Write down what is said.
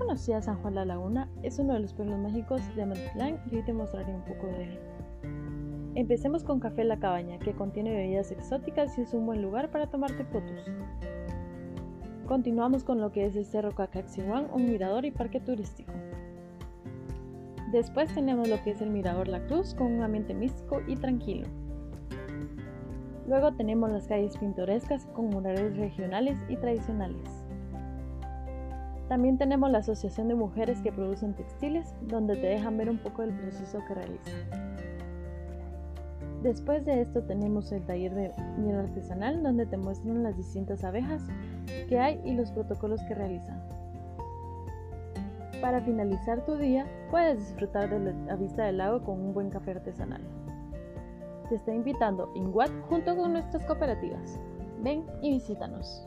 conocía San Juan La Laguna? Es uno de los pueblos mágicos de Amatitlán y hoy te mostraré un poco de él. Empecemos con Café La Cabaña, que contiene bebidas exóticas y es un buen lugar para tomarte fotos. Continuamos con lo que es el Cerro Cacaxihuán, un mirador y parque turístico. Después tenemos lo que es el Mirador La Cruz, con un ambiente místico y tranquilo. Luego tenemos las calles pintorescas con murales regionales y tradicionales. También tenemos la Asociación de Mujeres que producen textiles, donde te dejan ver un poco del proceso que realizan. Después de esto tenemos el taller de miel artesanal, donde te muestran las distintas abejas que hay y los protocolos que realizan. Para finalizar tu día, puedes disfrutar de la vista del lago con un buen café artesanal. Te está invitando INGUAT junto con nuestras cooperativas. Ven y visítanos.